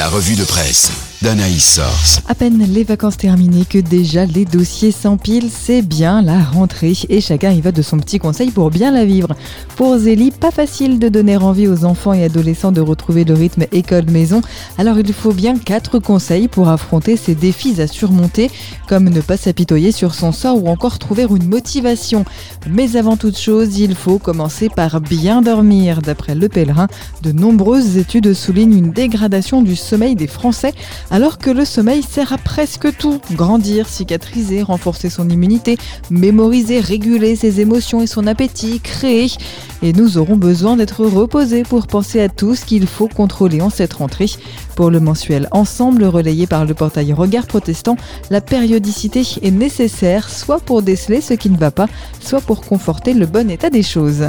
La revue de presse d'Anaïs Source. À peine les vacances terminées que déjà les dossiers s'empilent, c'est bien la rentrée et chacun y va de son petit conseil pour bien la vivre. Pour Zélie, pas facile de donner envie aux enfants et adolescents de retrouver le rythme école-maison, alors il faut bien quatre conseils pour affronter ces défis à surmonter, comme ne pas s'apitoyer sur son sort ou encore trouver une motivation. Mais avant toute chose, il faut commencer par bien dormir. D'après Le Pèlerin, de nombreuses études soulignent une dégradation du sommeil des Français alors que le sommeil sert à presque tout. Grandir, cicatriser, renforcer son immunité, mémoriser, réguler ses émotions et son appétit, créer. Et nous aurons besoin d'être reposés pour penser à tout ce qu'il faut contrôler en cette rentrée. Pour le mensuel Ensemble, relayé par le portail Regard Protestant, la périodicité est nécessaire soit pour déceler ce qui ne va pas, soit pour conforter le bon état des choses.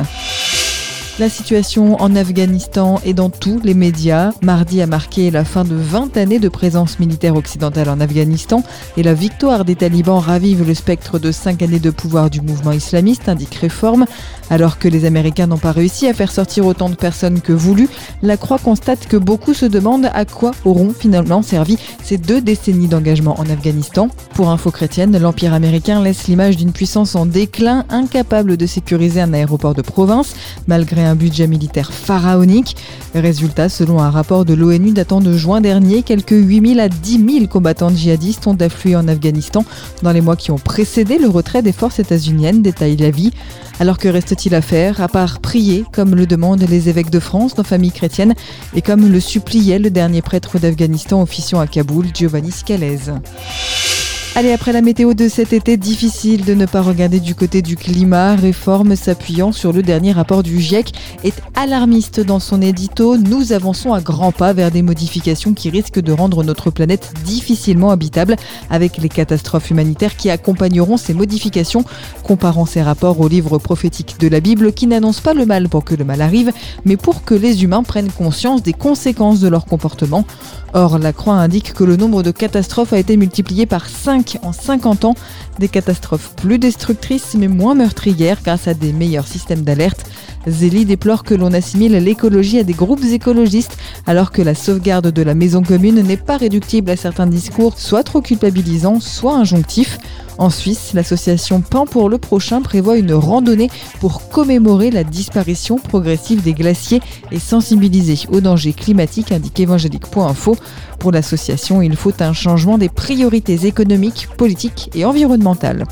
La situation en Afghanistan et dans tous les médias. Mardi a marqué la fin de 20 années de présence militaire occidentale en Afghanistan et la victoire des talibans ravive le spectre de 5 années de pouvoir du mouvement islamiste, indique Réforme. Alors que les Américains n'ont pas réussi à faire sortir autant de personnes que voulu, la Croix constate que beaucoup se demandent à quoi auront finalement servi ces deux décennies d'engagement en Afghanistan. Pour Info Chrétienne, l'Empire américain laisse l'image d'une puissance en déclin, incapable de sécuriser un aéroport de province, malgré un budget militaire pharaonique. Résultat, selon un rapport de l'ONU datant de juin dernier, quelques 8000 à 10 000 combattants djihadistes ont afflué en Afghanistan dans les mois qui ont précédé le retrait des forces états-uniennes, détaille la vie. Alors que reste-t-il à faire, à part prier, comme le demandent les évêques de France dans famille chrétienne, et comme le suppliait le dernier prêtre d'Afghanistan officiant à Kaboul, Giovanni Scalese. Allez, après la météo de cet été, difficile de ne pas regarder du côté du climat. Réforme s'appuyant sur le dernier rapport du GIEC est alarmiste dans son édito. Nous avançons à grands pas vers des modifications qui risquent de rendre notre planète difficilement habitable avec les catastrophes humanitaires qui accompagneront ces modifications. Comparant ces rapports aux livres prophétiques de la Bible qui n'annoncent pas le mal pour que le mal arrive, mais pour que les humains prennent conscience des conséquences de leur comportement. Or, la Croix indique que le nombre de catastrophes a été multiplié par 5 en 50 ans, des catastrophes plus destructrices mais moins meurtrières grâce à des meilleurs systèmes d'alerte. Zélie déplore que l'on assimile l'écologie à des groupes écologistes, alors que la sauvegarde de la maison commune n'est pas réductible à certains discours, soit trop culpabilisants, soit injonctifs. En Suisse, l'association Pain pour le prochain prévoit une randonnée pour commémorer la disparition progressive des glaciers et sensibiliser aux dangers climatiques, indique évangélique.info. Pour l'association, il faut un changement des priorités économiques, politiques et environnementales.